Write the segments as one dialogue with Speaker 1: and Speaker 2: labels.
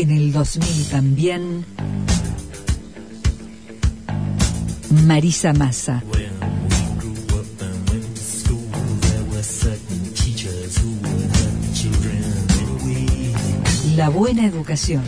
Speaker 1: En el 2000 también. Marisa Massa. La buena educación.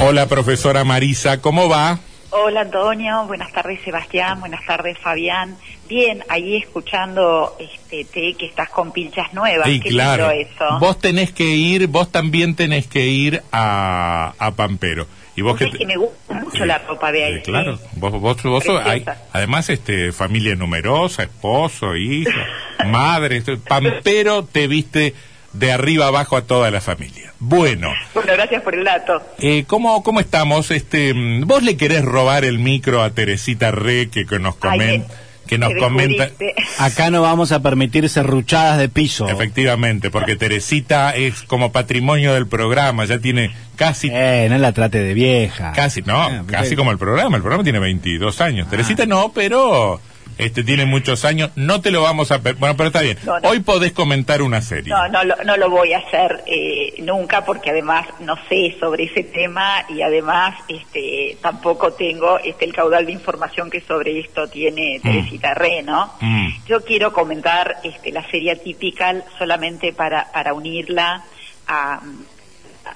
Speaker 2: Hola, profesora Marisa, ¿cómo va?
Speaker 3: Hola Antonio, buenas tardes Sebastián, buenas tardes Fabián. Bien, ahí escuchando este té que estás con pinchas nuevas.
Speaker 2: Sí,
Speaker 3: Qué
Speaker 2: claro.
Speaker 3: eso.
Speaker 2: Vos tenés que ir, vos también tenés que ir a, a Pampero. Y vos te-
Speaker 3: que me gusta mucho la ropa de ahí.
Speaker 2: Eh, claro, vos, vos, vos sos- hay- además este familia numerosa, esposo, hijo, madre, esto- Pampero te viste de arriba abajo a toda la familia. Bueno,
Speaker 3: Bueno, gracias por el dato.
Speaker 2: eh, ¿cómo, ¿cómo estamos? Este, mm, vos le querés robar el micro a Teresita Re que, que nos comenta,
Speaker 3: me-
Speaker 2: que nos
Speaker 3: me
Speaker 2: comenta.
Speaker 4: Acá no vamos a permitir serruchadas de piso.
Speaker 2: Efectivamente, porque Teresita es como patrimonio del programa, ya tiene casi
Speaker 4: Eh, no la trate de vieja.
Speaker 2: Casi, no,
Speaker 4: Eh,
Speaker 2: casi como el programa. El programa tiene 22 años. Teresita no, pero este tiene muchos años. No te lo vamos a... Bueno, pero está bien.
Speaker 3: No, no.
Speaker 2: Hoy podés comentar una serie.
Speaker 3: No, no, lo- no lo voy a hacer eh, nunca porque además no sé sobre ese tema y además este tampoco tengo este el caudal de información que sobre esto tiene Teresita Re, ¿no?
Speaker 2: Mm.
Speaker 3: Yo quiero comentar este la serie típica solamente para para unirla a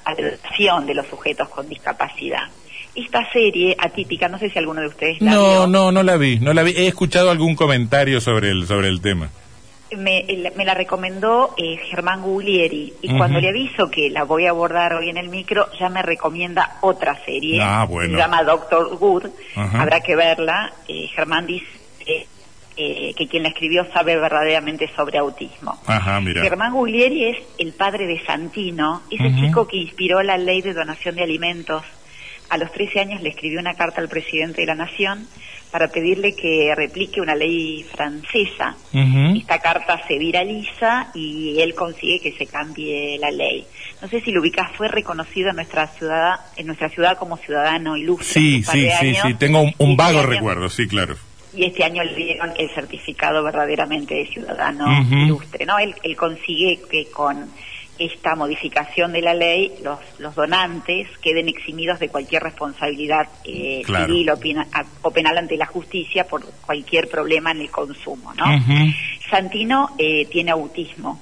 Speaker 3: la educación de los sujetos con discapacidad. Esta serie atípica, no sé si alguno de ustedes la
Speaker 2: No,
Speaker 3: vio.
Speaker 2: no, no la vi, no la vi. He escuchado algún comentario sobre el sobre el tema.
Speaker 3: me, me la recomendó eh, Germán Guglieri y cuando le aviso que la voy a abordar hoy en el micro, ya me recomienda otra serie.
Speaker 2: Ah, bueno.
Speaker 3: Se llama Doctor Good. Habrá que verla. Eh, Germán dice eh, eh, que quien la escribió sabe verdaderamente sobre autismo.
Speaker 2: Ajá, mira.
Speaker 3: Germán Guglieri es el padre de Santino, ese
Speaker 2: Ujú.
Speaker 3: chico que inspiró la ley de donación de alimentos. A los 13 años le escribió una carta al presidente de la Nación para pedirle que replique una ley francesa. Esta carta se viraliza y él consigue que se cambie la ley. No sé si lo ubicás, fue reconocido en nuestra ciudad, en nuestra ciudad como ciudadano ilustre.
Speaker 2: Sí, sí, sí, sí. Tengo un, vago recuerdo, sí, claro.
Speaker 3: Y este año le dieron el certificado verdaderamente de ciudadano ilustre, ¿no? Él, él consigue que con esta modificación de la ley los, los donantes queden eximidos de cualquier responsabilidad eh,
Speaker 2: Claro.
Speaker 3: civil o, pena- o penal ante la justicia por cualquier problema en el consumo, ¿no? Santino eh, tiene autismo.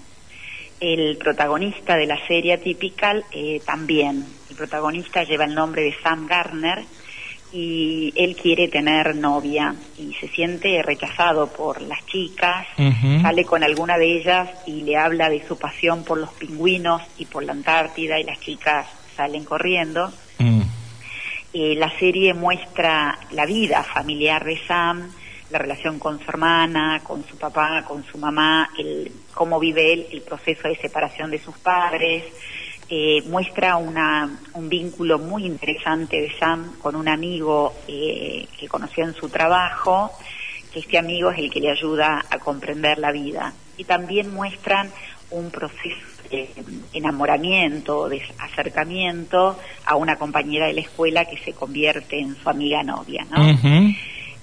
Speaker 3: El protagonista de la serie Typical eh, también. El protagonista lleva el nombre de Sam Garner y él quiere tener novia y se siente rechazado por las chicas. Sale con alguna de ellas y le habla de su pasión por los pingüinos y por la Antártida y las chicas salen corriendo.
Speaker 2: Mm.
Speaker 3: Eh, la serie muestra la vida familiar de Sam, la relación con su hermana, con su papá, con su mamá, el, cómo vive él el proceso de separación de sus padres. Eh, muestra una, un vínculo muy interesante de Sam con un amigo eh, que conoció en su trabajo, que este amigo es el que le ayuda a comprender la vida. Y también muestran un proceso de enamoramiento, de acercamiento a una compañera de la escuela que se convierte en su amiga novia, ¿no?
Speaker 2: Ujú.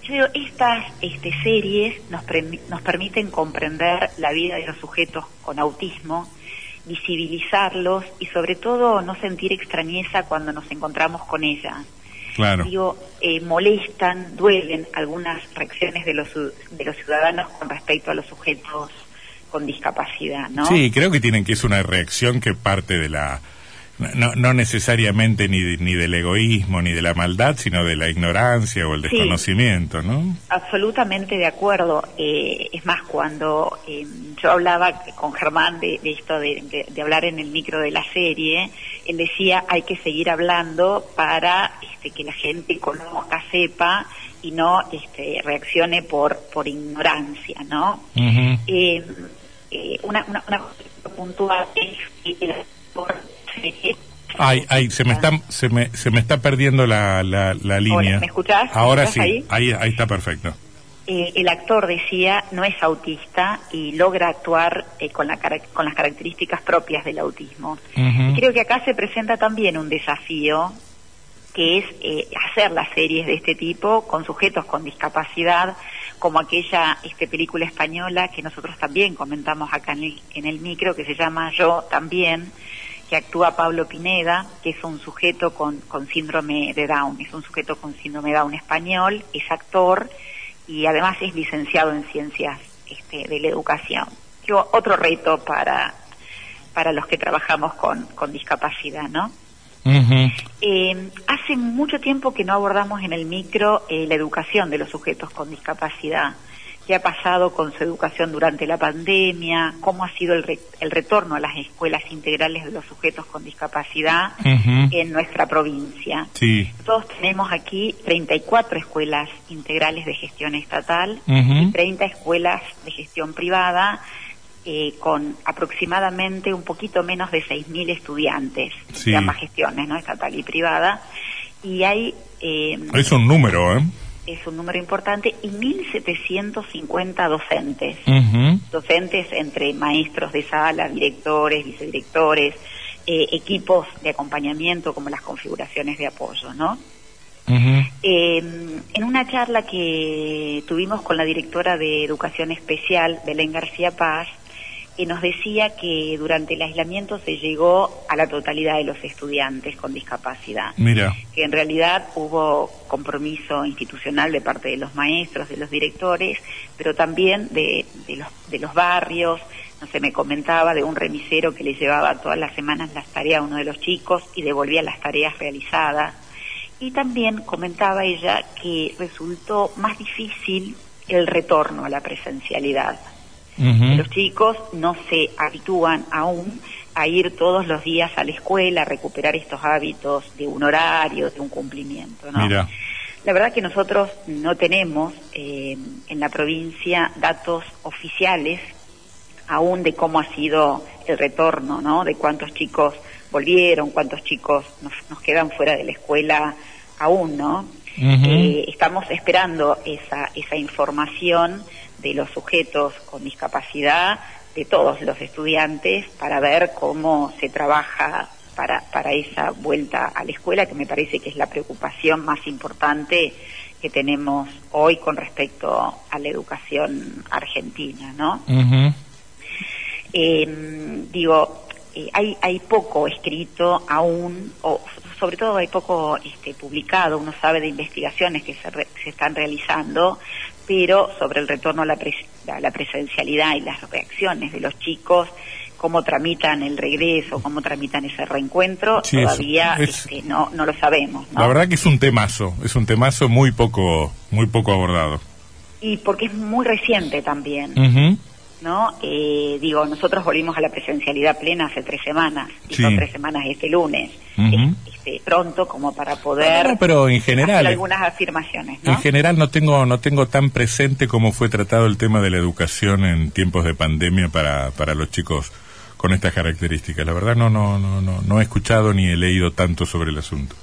Speaker 3: Yo digo, estas este, series nos, nos permiten comprender la vida de los sujetos con autismo, visibilizarlos y sobre todo no sentir extrañeza cuando nos encontramos con ellas.
Speaker 2: Claro.
Speaker 3: Digo, eh, molestan, duelen algunas reacciones de los, de los ciudadanos con respecto a los sujetos con discapacidad, ¿no?
Speaker 2: Sí, creo que tienen que es una reacción que parte de la no, no necesariamente ni, de- ni del egoísmo ni de la maldad, sino de la ignorancia o el
Speaker 3: Sí.
Speaker 2: desconocimiento, ¿no?
Speaker 3: Absolutamente de acuerdo. Eh, es más, cuando eh, yo hablaba con Germán de, de esto de, hablar en el micro de la serie, él decía hay que seguir hablando para este, que la gente conozca, sepa y no este, reaccione por, por ignorancia, ¿no?
Speaker 2: Ujú.
Speaker 3: Eh, eh, una, una, una puntual es que
Speaker 2: Ay, ay, se me está, se me, se me está perdiendo la, la, la línea.
Speaker 3: ¿me escuchás? ¿Me
Speaker 2: Ahora
Speaker 3: escuchás
Speaker 2: sí, ahí, ahí está perfecto.
Speaker 3: eh, el actor decía no es autista y logra actuar eh, con, la, con las características propias del autismo. Y creo que acá se presenta también un desafío que es eh, hacer las series de este tipo con sujetos con discapacidad, como aquella este, película española que nosotros también comentamos acá en el, en el micro, que se llama Yo también, que actúa Pablo Pineda, que es un sujeto con, con síndrome de Down, es un sujeto con síndrome de Down español, es actor y además es licenciado en ciencias este, de la educación. Digo, otro reto para, para los que trabajamos con, con discapacidad, ¿no? Eh, hace mucho tiempo que no abordamos en el micro eh, la educación de los sujetos con discapacidad. ¿Qué ha pasado con su educación durante la pandemia? ¿Cómo ha sido el, re- el retorno a las escuelas integrales de los sujetos con discapacidad en nuestra provincia?
Speaker 2: Sí.
Speaker 3: Todos tenemos aquí 34 escuelas integrales de gestión estatal y 30 escuelas de gestión privada eh, con aproximadamente un poquito menos de 6.000 estudiantes
Speaker 2: Sí.
Speaker 3: de ambas gestiones, ¿no? estatal y privada. Y hay, eh,
Speaker 2: Es un número, ¿eh?
Speaker 3: Es un número importante, y 1.750 docentes.
Speaker 2: Ujú.
Speaker 3: Docentes entre maestros de sala, directores, vicedirectores, eh, equipos de acompañamiento como las configuraciones de apoyo, ¿no? Eh, en una charla que tuvimos con la directora de Educación Especial, Belén García Paz, que nos decía que durante el aislamiento se llegó a la totalidad de los estudiantes con discapacidad,
Speaker 2: Mira.
Speaker 3: que en realidad hubo compromiso institucional de parte de los maestros, de los directores, pero también de, de los, de los barrios. No sé, me comentaba de un remisero que le llevaba todas las semanas las tareas a uno de los chicos y devolvía las tareas realizadas. Y también comentaba ella que resultó más difícil el retorno a la presencialidad. Los chicos no se habitúan aún a ir todos los días a la escuela, a recuperar estos hábitos de un horario, de un cumplimiento. ¿no?
Speaker 2: Mira.
Speaker 3: La verdad que nosotros no tenemos eh, en la provincia datos oficiales aún de cómo ha sido el retorno, ¿no? De cuántos chicos volvieron, cuántos chicos nos, nos quedan fuera de la escuela aún, ¿no? Eh, estamos esperando esa, esa información de los sujetos con discapacidad, de todos los estudiantes, para ver cómo se trabaja para, para esa vuelta a la escuela, que me parece que es la preocupación más importante que tenemos hoy con respecto a la educación argentina, ¿no? Eh, digo, eh, hay, hay poco escrito aún, o sobre todo hay poco este, publicado, uno sabe de investigaciones que se, re- se están realizando, pero sobre el retorno a la, pres- a la presencialidad y las reacciones de los chicos, cómo tramitan el regreso, cómo tramitan ese reencuentro,
Speaker 2: Sí,
Speaker 3: todavía
Speaker 2: es-
Speaker 3: este, no, no lo sabemos. ¿no?
Speaker 2: La verdad que es un temazo, es un temazo muy poco, muy poco abordado.
Speaker 3: Y porque es muy reciente también.
Speaker 2: Ujú.
Speaker 3: ¿No? Eh, digo, nosotros volvimos a la presencialidad plena hace tres semanas, y
Speaker 2: Sí.
Speaker 3: son tres semanas este lunes. Es- este, pronto como para poder
Speaker 2: No, pero en general,
Speaker 3: hacer
Speaker 2: eh,
Speaker 3: algunas afirmaciones, ¿no?
Speaker 2: En general no tengo no tengo tan presente cómo fue tratado el tema de la educación en tiempos de pandemia para, para los chicos con estas características. La verdad no no no no no he escuchado ni he leído tanto sobre el asunto.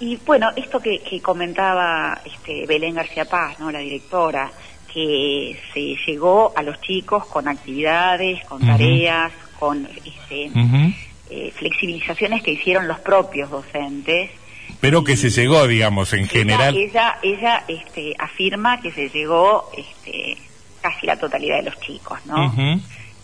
Speaker 3: Y bueno, esto que, que comentaba este, Belén García Paz, ¿no? La directora, que se llegó a los chicos con actividades, con tareas, con este, eh, flexibilizaciones que hicieron los propios docentes.
Speaker 2: Pero que se llegó, digamos, en general.
Speaker 3: Ella, ella, este, afirma que se llegó este, casi la totalidad de los chicos, ¿no?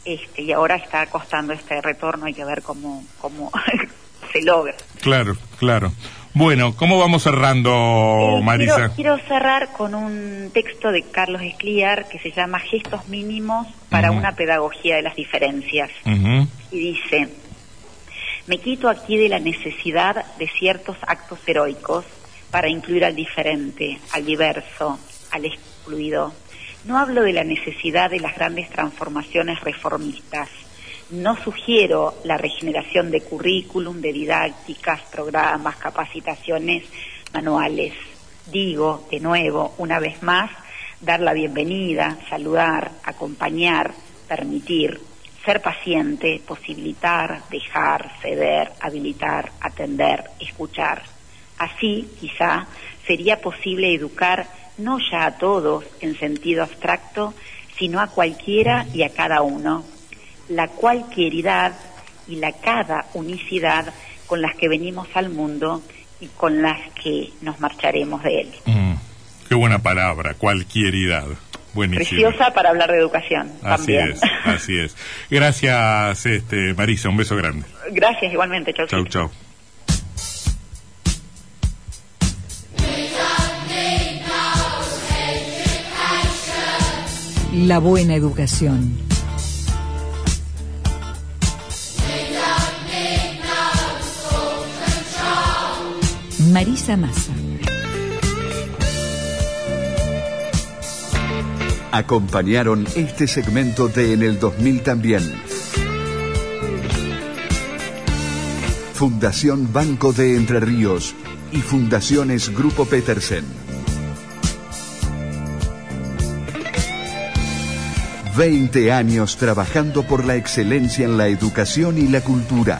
Speaker 3: Este, y ahora está costando este retorno, hay que ver cómo, cómo se logra.
Speaker 2: Claro, claro. Bueno, ¿cómo vamos cerrando,
Speaker 3: Eh,
Speaker 2: Marisa?
Speaker 3: Quiero, quiero cerrar con un texto de Carlos Escliar que se llama Gestos mínimos para una pedagogía de las diferencias. Y dice, me quito aquí de la necesidad de ciertos actos heroicos para incluir al diferente, al diverso, al excluido. No hablo de la necesidad de las grandes transformaciones reformistas. No sugiero la regeneración de currículum, de didácticas, programas, capacitaciones, manuales. Digo, de nuevo, una vez más, dar la bienvenida, saludar, acompañar, permitir, ser paciente, posibilitar, dejar, ceder, habilitar, atender, escuchar. Así, quizá, sería posible educar no ya a todos en sentido abstracto, sino a cualquiera y a cada uno. La cualquieridad y la cada unicidad con las que venimos al mundo y con las que nos marcharemos de él.
Speaker 2: Mm, qué buena palabra, cualquieridad. Buenísimo.
Speaker 3: Preciosa para hablar de educación.
Speaker 2: Así
Speaker 3: también.
Speaker 2: es, así es. Gracias, este, Marisa, un beso grande.
Speaker 3: Gracias igualmente. Chau,
Speaker 2: Chau, chau.
Speaker 1: La buena educación. Marisa Massa.
Speaker 5: Acompañaron este segmento de En el 2000 también. Fundación Banco de Entre Ríos y Fundaciones Grupo Petersen. 20 años trabajando por la excelencia en la educación y la cultura.